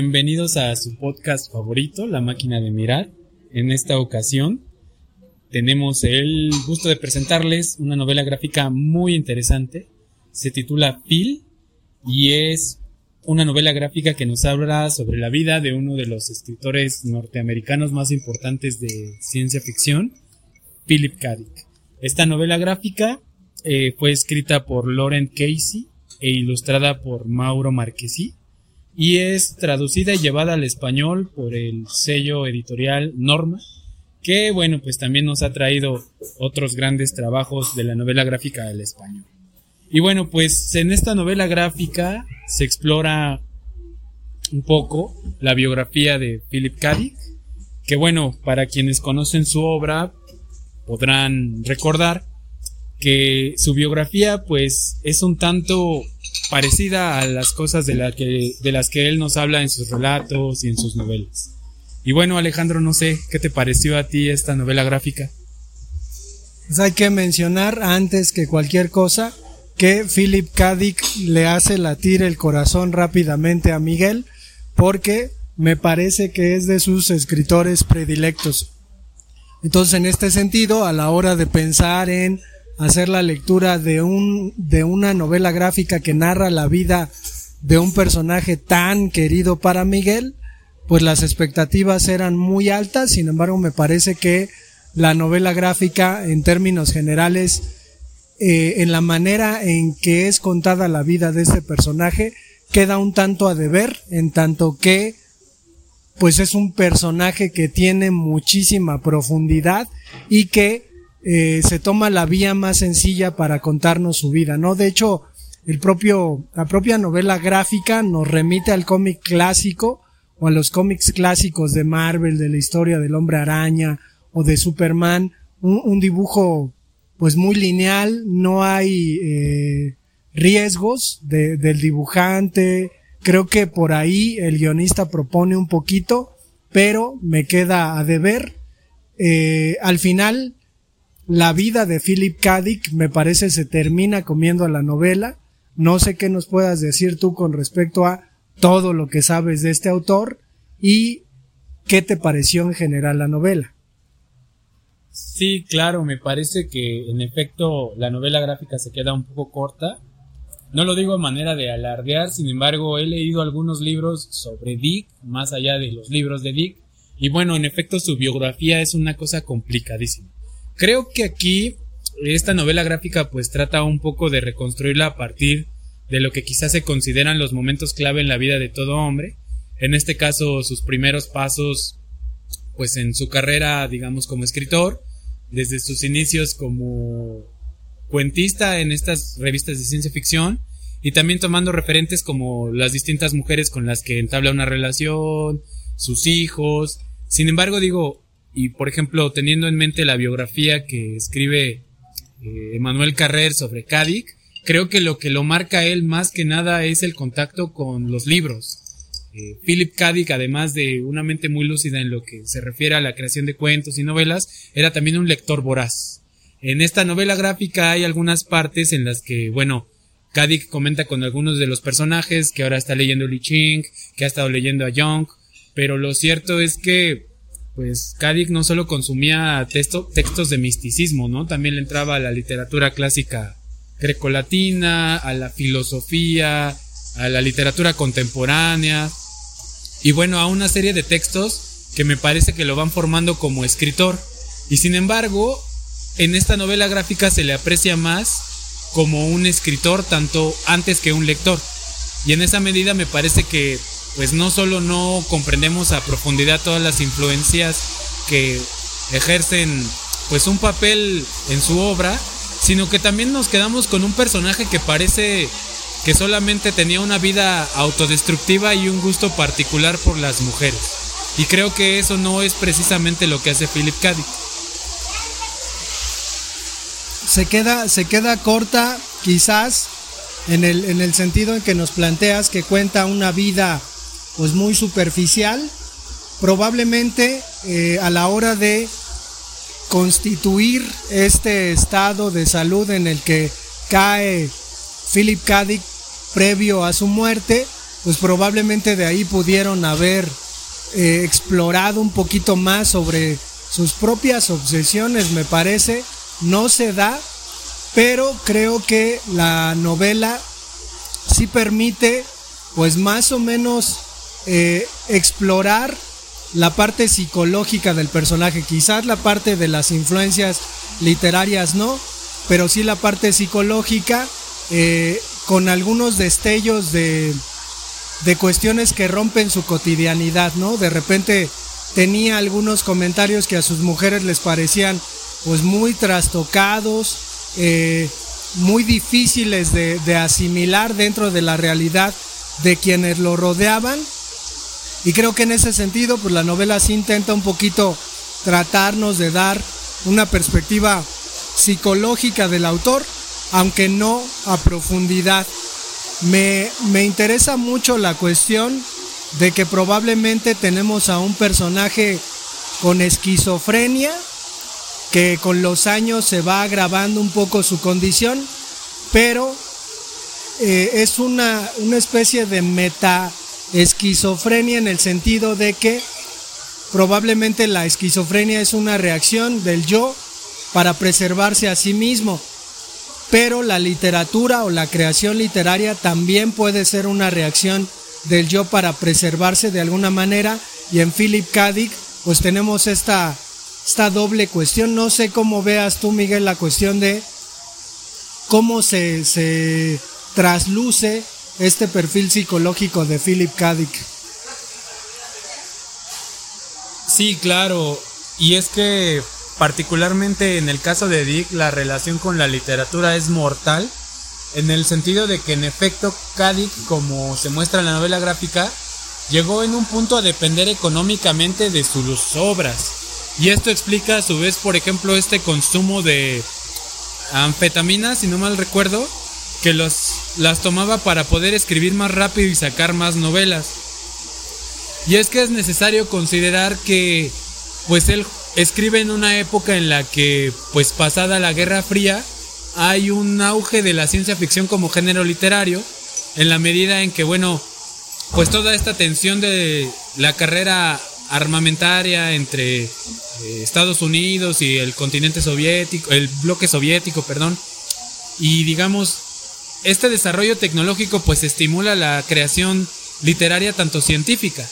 Bienvenidos a su podcast favorito, La Máquina de Mirar. En esta ocasión tenemos el gusto de presentarles una novela gráfica muy interesante. Se titula Phil y es una novela gráfica que nos habla sobre la vida de uno de los escritores norteamericanos más importantes de ciencia ficción, Philip K. Dick. Esta novela gráfica eh, fue escrita por Lauren Casey e ilustrada por Mauro Marquesi y es traducida y llevada al español por el sello editorial Norma, que bueno, pues también nos ha traído otros grandes trabajos de la novela gráfica al español. Y bueno, pues en esta novela gráfica se explora un poco la biografía de Philip K. Dick, que bueno, para quienes conocen su obra podrán recordar que su biografía pues es un tanto parecida a las cosas de, las que él nos habla en sus relatos y en sus novelas. Y bueno, Alejandro, no sé, ¿qué te pareció a ti esta novela gráfica? Pues hay que mencionar antes que cualquier cosa que Philip K. Le hace latir el corazón rápidamente a Miguel porque me parece que es de sus escritores predilectos. Entonces, en este sentido, a la hora de pensar en hacer la lectura de un de una novela gráfica que narra la vida de un personaje tan querido para Miguel, pues las expectativas eran muy altas, sin embargo me parece que la novela gráfica en términos generales eh, en la manera en que es contada la vida de este personaje queda un tanto a deber en tanto que pues es un personaje que tiene muchísima profundidad y que eh, se toma la vía más sencilla para contarnos su vida, ¿no? De hecho, el propio, la propia novela gráfica nos remite al cómic clásico o a los cómics clásicos de Marvel, de la historia del hombre araña o de Superman, un, dibujo pues muy lineal, no hay eh, riesgos del dibujante, creo que por ahí el guionista propone un poquito, pero me queda a deber. Eh, al final, la vida de Philip K. Dick me parece se termina comiendo a la novela. No sé qué nos puedas decir tú con respecto a todo lo que sabes de este autor y qué te pareció en general la novela. Sí, claro, me parece que en efecto la novela gráfica se queda un poco corta. No lo digo de manera de alardear, sin embargo he leído algunos libros sobre Dick, más allá de los libros de Dick, y bueno, en efecto su biografía es una cosa complicadísima. Creo que aquí esta novela gráfica pues trata un poco de reconstruirla a partir de lo que quizás se consideran los momentos clave en la vida de todo hombre. En este caso sus primeros pasos pues en su carrera digamos como escritor, desde sus inicios como cuentista en estas revistas de ciencia ficción y también tomando referentes como las distintas mujeres con las que entabla una relación, sus hijos. Sin embargo, digo, y por ejemplo, teniendo en mente la biografía que escribe eh, Emanuel Carrer sobre Cádiz, creo que lo que lo marca él más que nada es el contacto con los libros. Eh, Philip K. además de una mente muy lúcida en lo que se refiere a la creación de cuentos y novelas, era también un lector voraz. En esta novela gráfica hay algunas partes en las que, bueno, Kadik comenta con algunos de los personajes que ahora está leyendo Li Ching, que ha estado leyendo a Young, pero lo cierto es que pues Cádiz no solo consumía textos de misticismo, ¿no? También le entraba a la literatura clásica grecolatina, a la filosofía, a la literatura contemporánea y bueno, a una serie de textos que me parece que lo van formando como escritor. Y sin embargo, en esta novela gráfica se le aprecia más como un escritor tanto antes que un lector. Y en esa medida me parece que pues no solo no comprendemos a profundidad todas las influencias que ejercen pues un papel en su obra, sino que también nos quedamos con un personaje que parece que solamente tenía una vida autodestructiva y un gusto particular por las mujeres. Y creo que eso no es precisamente lo que hace Philip K. Se queda, se queda corta, quizás, en el, en el sentido en que nos planteas que cuenta una vida pues muy superficial, probablemente eh, a la hora de constituir este estado de salud en el que cae Philip K. previo a su muerte, pues probablemente de ahí pudieron haber eh, explorado un poquito más sobre sus propias obsesiones, me parece. No se da, pero creo que la novela sí permite, pues más o menos, eh, explorar la parte psicológica del personaje. Quizás la parte de las influencias literarias no, pero sí la parte psicológica eh, con algunos destellos de, de cuestiones que rompen su cotidianidad, ¿no? De repente tenía algunos comentarios que a sus mujeres les parecían pues muy trastocados, eh, muy difíciles de, de, asimilar dentro de la realidad de quienes lo rodeaban. Y creo que en ese sentido, pues la novela sí intenta un poquito tratarnos de dar una perspectiva psicológica del autor, aunque no a profundidad. Me, me interesa mucho la cuestión de que probablemente tenemos a un personaje con esquizofrenia, que con los años se va agravando un poco su condición, pero eh, es una, una especie de meta esquizofrenia en el sentido de que probablemente la esquizofrenia es una reacción del yo para preservarse a sí mismo. Pero la literatura o la creación literaria también puede ser una reacción del yo para preservarse de alguna manera. Y en Philip K. Dick, pues tenemos esta, esta doble cuestión. No sé cómo veas tú, Miguel, la cuestión de cómo se, se trasluce este perfil psicológico de Philip K. Sí, claro. Y es que particularmente en el caso de Dick, la relación con la literatura es mortal, en el sentido de que en efecto Dick, como se muestra en la novela gráfica, llegó en un punto a depender económicamente de sus obras. Y esto explica a su vez, por ejemplo, este consumo de anfetaminas, si no mal recuerdo, que los, las tomaba para poder escribir más rápido y sacar más novelas. Y es que es necesario considerar que pues él escribe en una época en la que, pues pasada la Guerra Fría, hay un auge de la ciencia ficción como género literario, en la medida en que, bueno, pues toda esta tensión de la carrera armamentaria entre eh, Estados Unidos y el continente soviético, el bloque soviético, perdón, y digamos, este desarrollo tecnológico pues estimula la creación literaria tanto científica.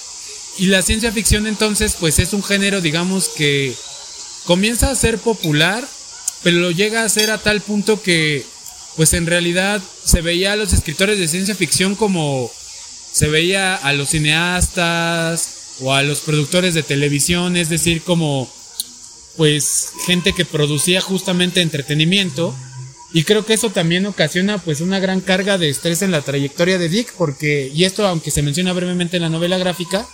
Y la ciencia ficción entonces pues es un género digamos que comienza a ser popular, pero lo llega a ser a tal punto que pues en realidad se veía a los escritores de ciencia ficción como se veía a los cineastas o a los productores de televisión, es decir, como pues gente que producía justamente entretenimiento y creo que eso también ocasiona pues una gran carga de estrés en la trayectoria de Dick porque y esto aunque se menciona brevemente en la novela gráfica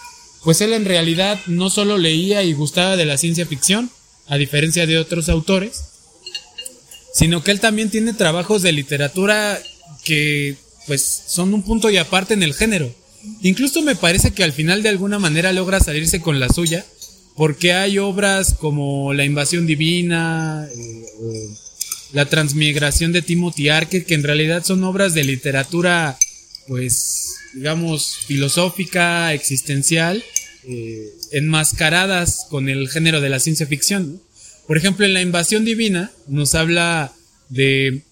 pues él en realidad no solo leía y gustaba de la ciencia ficción, a diferencia de otros autores, sino que él también tiene trabajos de literatura que pues son un punto y aparte en el género. Incluso me parece que al final de alguna manera logra salirse con la suya, porque hay obras como La invasión divina, eh, La transmigración de Timothy Arquette, que en realidad son obras de literatura pues digamos, filosófica, existencial, eh, enmascaradas con el género de la ciencia ficción. Por ejemplo, en La Invasión Divina nos habla de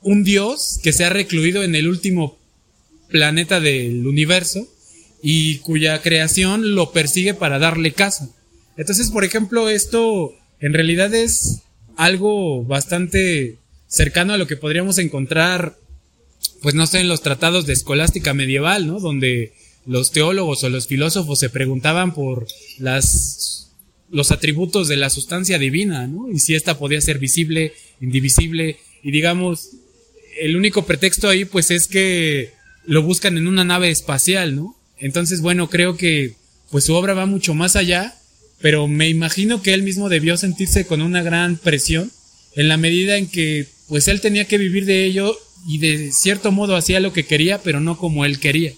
un dios que se ha recluido en el último planeta del universo y cuya creación lo persigue para darle caza. Entonces, por ejemplo, esto en realidad es algo bastante cercano a lo que podríamos encontrar pues no sé, en los tratados de escolástica medieval, ¿no? Donde los teólogos o los filósofos se preguntaban por las los atributos de la sustancia divina, ¿no? Y si ésta podía ser visible, indivisible, y digamos, el único pretexto ahí pues es que lo buscan en una nave espacial, ¿no? Entonces, bueno, creo que pues su obra va mucho más allá, pero me imagino que él mismo debió sentirse con una gran presión en la medida en que pues él tenía que vivir de ello y de cierto modo hacía lo que quería, pero no como él quería.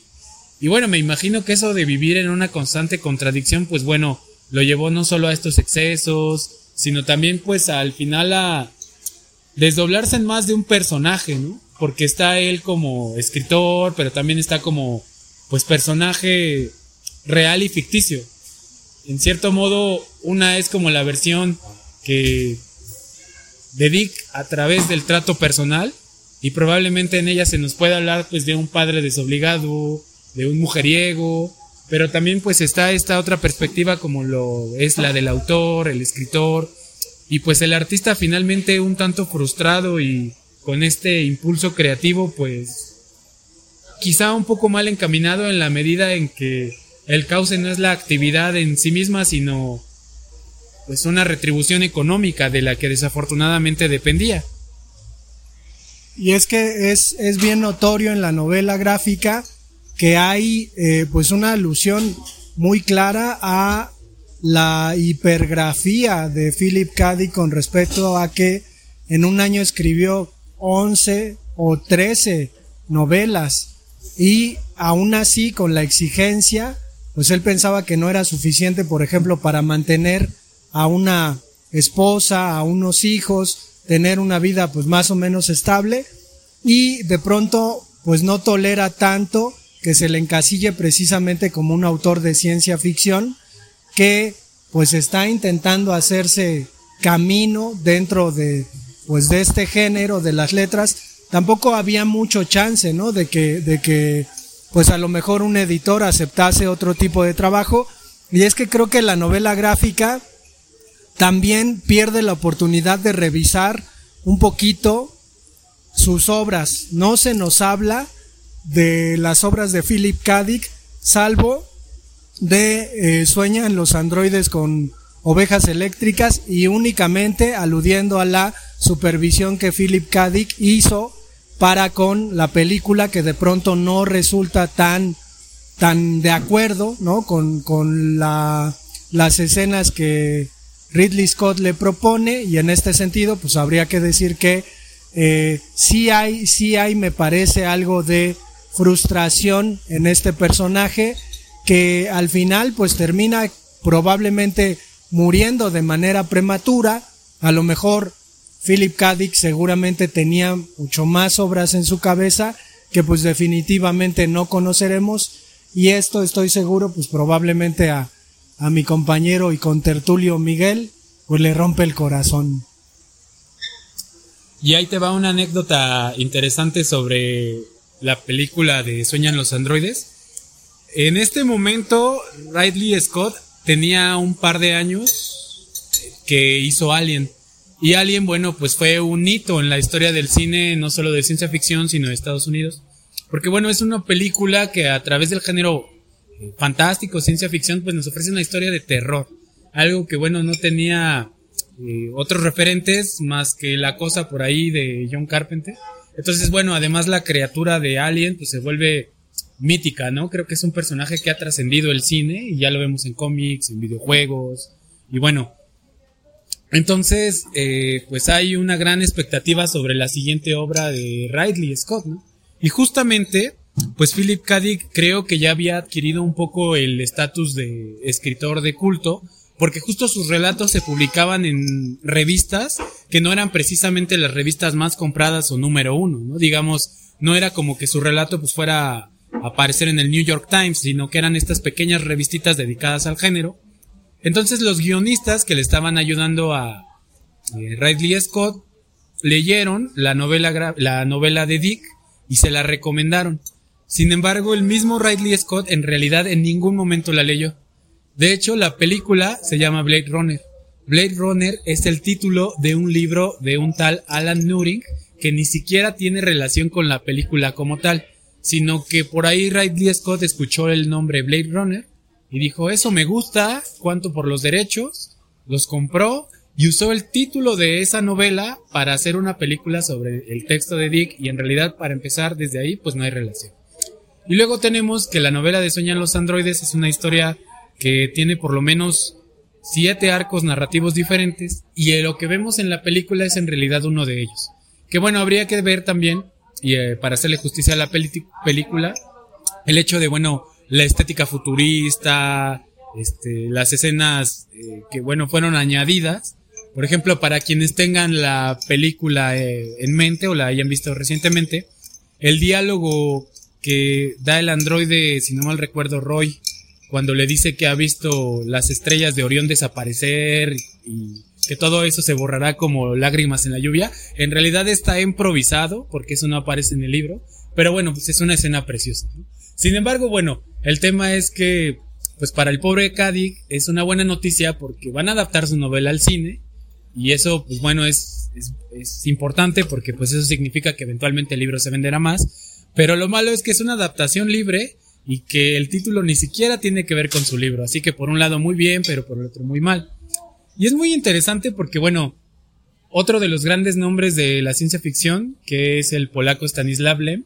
Y bueno, me imagino que eso de vivir en una constante contradicción, pues bueno, lo llevó no solo a estos excesos, sino también pues al final a desdoblarse en más de un personaje, ¿no? Porque está él como escritor, pero también está como pues personaje real y ficticio. En cierto modo, una es como la versión que de Dick a través del trato personal y probablemente en ella se nos puede hablar pues de un padre desobligado, de un mujeriego, pero también pues está esta otra perspectiva como lo es la del autor, el escritor y pues el artista finalmente un tanto frustrado y con este impulso creativo pues quizá un poco mal encaminado en la medida en que el cauce no es la actividad en sí misma sino pues una retribución económica de la que desafortunadamente dependía. Y es que es, es bien notorio en la novela gráfica que hay eh, pues una alusión muy clara a la hipergrafía de Philip Caddy con respecto a que en un año escribió 11 o 13 novelas y aún así con la exigencia pues él pensaba que no era suficiente por ejemplo para mantener a una esposa, a unos hijos, tener una vida pues más o menos estable y de pronto pues no tolera tanto que se le encasille precisamente como un autor de ciencia ficción que pues está intentando hacerse camino dentro de pues de este género de las letras. Tampoco había mucho chance no de que de que pues a lo mejor un editor aceptase otro tipo de trabajo y es que creo que la novela gráfica también pierde la oportunidad de revisar un poquito sus obras no se nos habla de las obras de Philip K. Dick, salvo de eh, Sueñan los androides con ovejas eléctricas y únicamente aludiendo a la supervisión que Philip K. Dick hizo para con la película que de pronto no resulta tan, tan de acuerdo ¿no? con, con la, las escenas que Ridley Scott le propone y en este sentido pues habría que decir que eh, sí hay, sí hay me parece algo de frustración en este personaje que al final pues termina probablemente muriendo de manera prematura. A lo mejor Philip K. Dick seguramente tenía mucho más obras en su cabeza que pues definitivamente no conoceremos y esto estoy seguro pues probablemente a, a mi compañero y contertulio Miguel pues le rompe el corazón. Y ahí te va una anécdota interesante sobre la película de Sueñan los androides. En este momento, Ridley Scott tenía un par de años que hizo Alien. Y Alien, bueno, pues fue un hito en la historia del cine, no solo de ciencia ficción, sino de Estados Unidos. Porque bueno, es una película que a través del género fantástico, ciencia ficción, pues nos ofrece una historia de terror. Algo que bueno, no tenía eh, otros referentes más que la cosa por ahí de John Carpenter. Entonces, bueno, además la criatura de Alien pues se vuelve mítica, ¿no? Creo que es un personaje que ha trascendido el cine y ya lo vemos en cómics, en videojuegos y bueno. Entonces, eh, pues hay una gran expectativa sobre la siguiente obra de Ridley Scott, ¿no? Y justamente, pues Philip K. Dick creo que ya había adquirido un poco el estatus de escritor de culto porque justo sus relatos se publicaban en revistas que no eran precisamente las revistas más compradas o número uno, ¿no? Digamos, no era como que su relato pues fuera a aparecer en el New York Times, sino que eran estas pequeñas revistitas dedicadas al género. Entonces los guionistas que le estaban ayudando a eh, Ridley Scott leyeron la novela, la novela de Dick y se la recomendaron. Sin embargo, el mismo Ridley Scott en realidad en ningún momento la leyó. De hecho, la película se llama Blade Runner. Blade Runner es el título de un libro de un tal Alan Turing que ni siquiera tiene relación con la película como tal, sino que por ahí Ridley Scott escuchó el nombre Blade Runner y dijo, eso me gusta, cuánto por los derechos, los compró y usó el título de esa novela para hacer una película sobre el texto de Dick y en realidad para empezar desde ahí pues no hay relación. Y luego tenemos que la novela de Sueñan los androides es una historia que tiene por lo menos siete arcos narrativos diferentes y lo que vemos en la película es en realidad uno de ellos. Que bueno, habría que ver también, y eh, para hacerle justicia a la película, el hecho de, bueno, la estética futurista, este, las escenas eh, que, bueno, fueron añadidas. Por ejemplo, para quienes tengan la película eh, en mente o la hayan visto recientemente, el diálogo que da el androide, si no mal recuerdo, Roy, cuando le dice que ha visto las estrellas de Orión desaparecer y que todo eso se borrará como lágrimas en la lluvia, en realidad está improvisado, porque eso no aparece en el libro, pero bueno, pues es una escena preciosa. Sin embargo, bueno, el tema es que, pues para el pobre Kadik es una buena noticia porque van a adaptar su novela al cine, y eso, pues bueno, es, es, es importante porque pues eso significa que eventualmente el libro se venderá más, pero lo malo es que es una adaptación libre, y que el título ni siquiera tiene que ver con su libro. Así que por un lado muy bien, pero por el otro muy mal. Y es muy interesante porque, bueno, otro de los grandes nombres de la ciencia ficción, que es el polaco Stanislav Lem,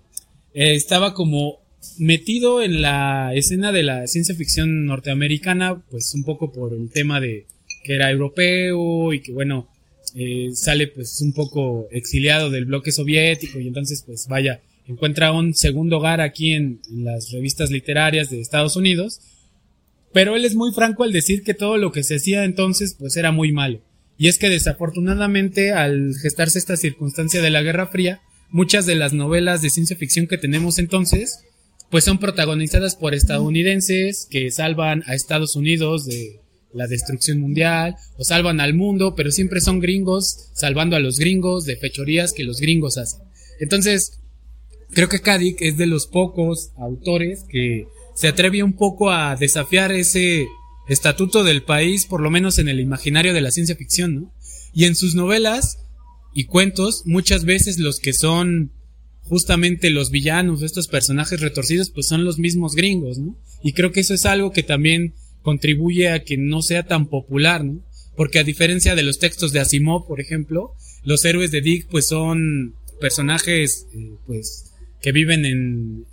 eh, estaba como metido en la escena de la ciencia ficción norteamericana, pues un poco por el tema de que era europeo y que, bueno, eh, sale pues un poco exiliado del bloque soviético y entonces pues vaya, encuentra un segundo hogar aquí en, las revistas literarias de Estados Unidos, pero él es muy franco al decir que todo lo que se hacía entonces pues era muy malo. Y es que desafortunadamente al gestarse esta circunstancia de la Guerra Fría, muchas de las novelas de ciencia ficción que tenemos entonces pues son protagonizadas por estadounidenses que salvan a Estados Unidos de la destrucción mundial o salvan al mundo, pero siempre son gringos salvando a los gringos de fechorías que los gringos hacen. Entonces, creo que Kadik es de los pocos autores que se atreve un poco a desafiar ese estatuto del país, por lo menos en el imaginario de la ciencia ficción, ¿no? Y en sus novelas y cuentos, muchas veces los que son justamente los villanos, estos personajes retorcidos, pues son los mismos gringos, ¿no? Y creo que eso es algo que también contribuye a que no sea tan popular, ¿no? Porque a diferencia de los textos de Asimov, por ejemplo, los héroes de Dick pues son personajes eh, pues que viven en,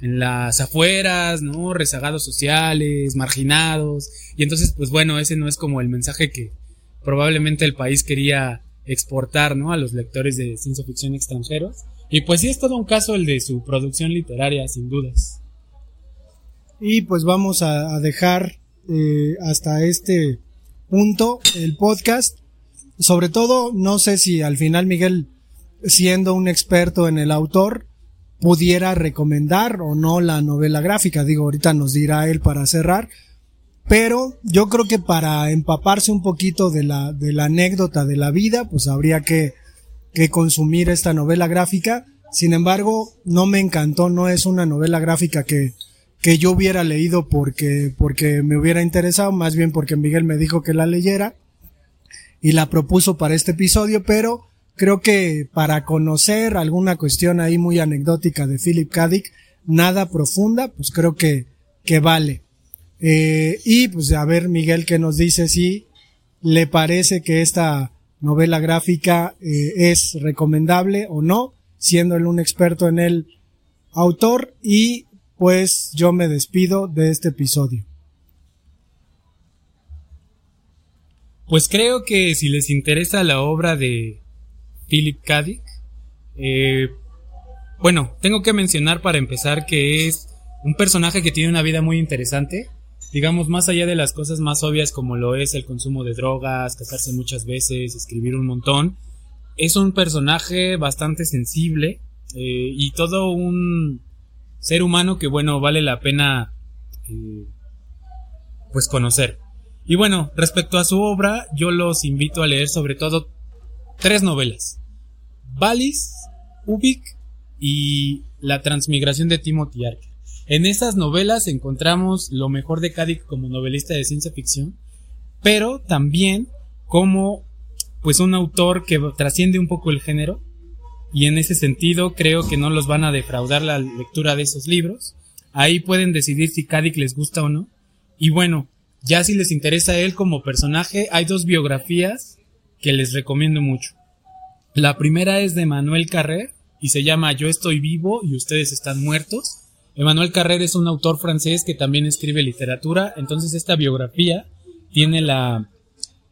en las afueras, ¿no? Rezagados sociales, marginados. Y entonces, pues bueno, ese no es como el mensaje que probablemente el país quería exportar, ¿no? A los lectores de ciencia ficción extranjeros. Y pues sí es todo un caso el de su producción literaria, sin dudas. Y pues vamos a, dejar eh, hasta este punto el podcast. Sobre todo, no sé si al final Miguel, siendo un experto en el autor, pudiera recomendar o no la novela gráfica. Digo, ahorita nos dirá él para cerrar. Pero yo creo que para empaparse un poquito de la, de la anécdota de la vida, pues habría que, que consumir esta novela gráfica. Sin embargo, no me encantó, no es una novela gráfica que, que yo hubiera leído porque, porque me hubiera interesado, más bien porque Miguel me dijo que la leyera y la propuso para este episodio, pero creo que para conocer alguna cuestión ahí muy anecdótica de Philip K. nada profunda, pues creo que, que vale. Eh, y pues a ver, Miguel, que nos dice si le parece que esta novela gráfica eh, es recomendable o no, siendo él un experto en el autor y pues yo me despido de este episodio. Pues creo que si les interesa la obra de Philip K. Eh, bueno, tengo que mencionar para empezar que es un personaje que tiene una vida muy interesante. Digamos, más allá de las cosas más obvias como lo es el consumo de drogas, casarse muchas veces, escribir un montón, es un personaje bastante sensible eh, y todo un ser humano que, bueno, vale la pena eh, pues conocer. Y bueno, respecto a su obra, yo los invito a leer sobre todo tres novelas. Valis, Ubik y La transmigración de Timothy Archer. En esas novelas encontramos lo mejor de Kadik como novelista de ciencia ficción, pero también como pues un autor que trasciende un poco el género y en ese sentido creo que no los van a defraudar la lectura de esos libros. Ahí pueden decidir si Kadik les gusta o no. Y bueno, ya si les interesa él como personaje, hay dos biografías que les recomiendo mucho. La primera es de Manuel Carrer y se llama Yo estoy vivo y ustedes están muertos. Emmanuel Carrer es un autor francés que también escribe literatura, entonces esta biografía tiene la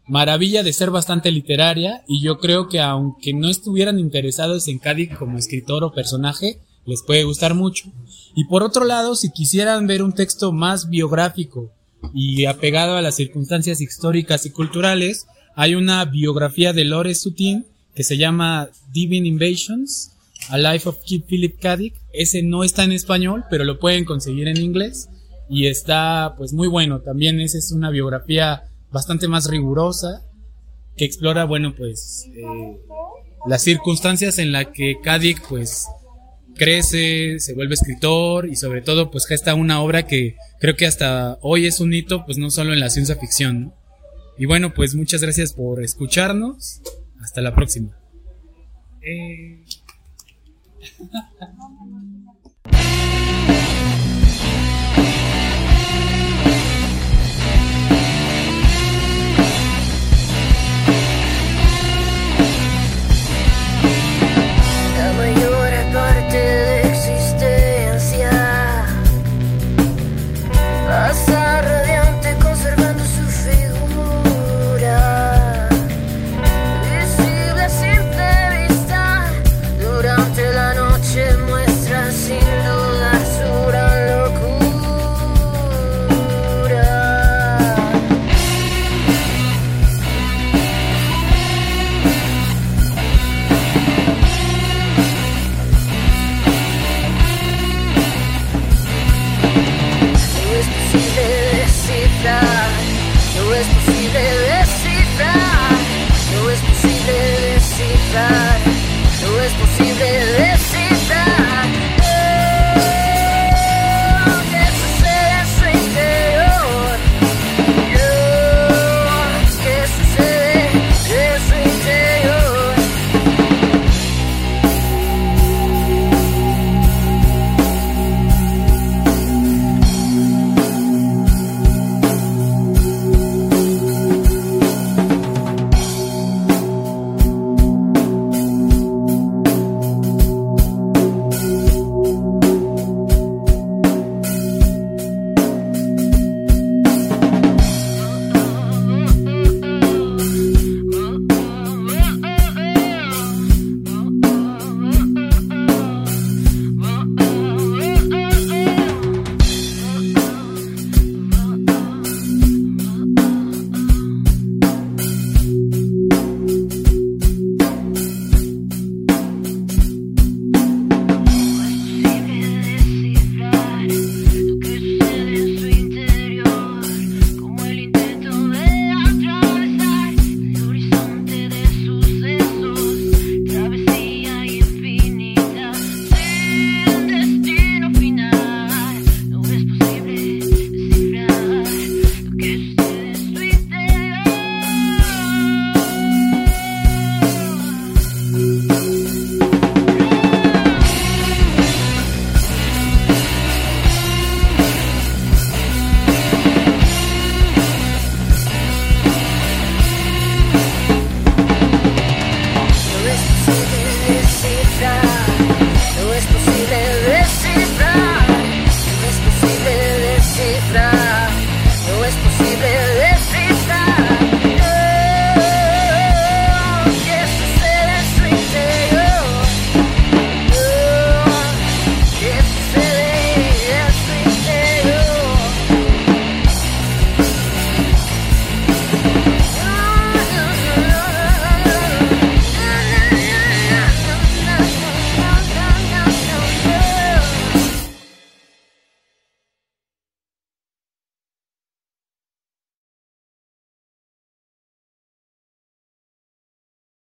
maravilla de ser bastante literaria y yo creo que aunque no estuvieran interesados en Cádiz como escritor o personaje, les puede gustar mucho. Y por otro lado, si quisieran ver un texto más biográfico y apegado a las circunstancias históricas y culturales, hay una biografía de Lore Sutin que se llama Divine Invasions, A Life of Philip K. Dick. Ese no está en español, pero lo pueden conseguir en inglés y está pues muy bueno. También esa es una biografía bastante más rigurosa que explora, bueno, pues eh, las circunstancias en las que Kadik pues crece, se vuelve escritor y sobre todo pues gesta una obra que creo que hasta hoy es un hito pues no solo en la ciencia ficción. Y bueno, pues muchas gracias por escucharnos. Hasta la próxima. Eh. 哈哈哈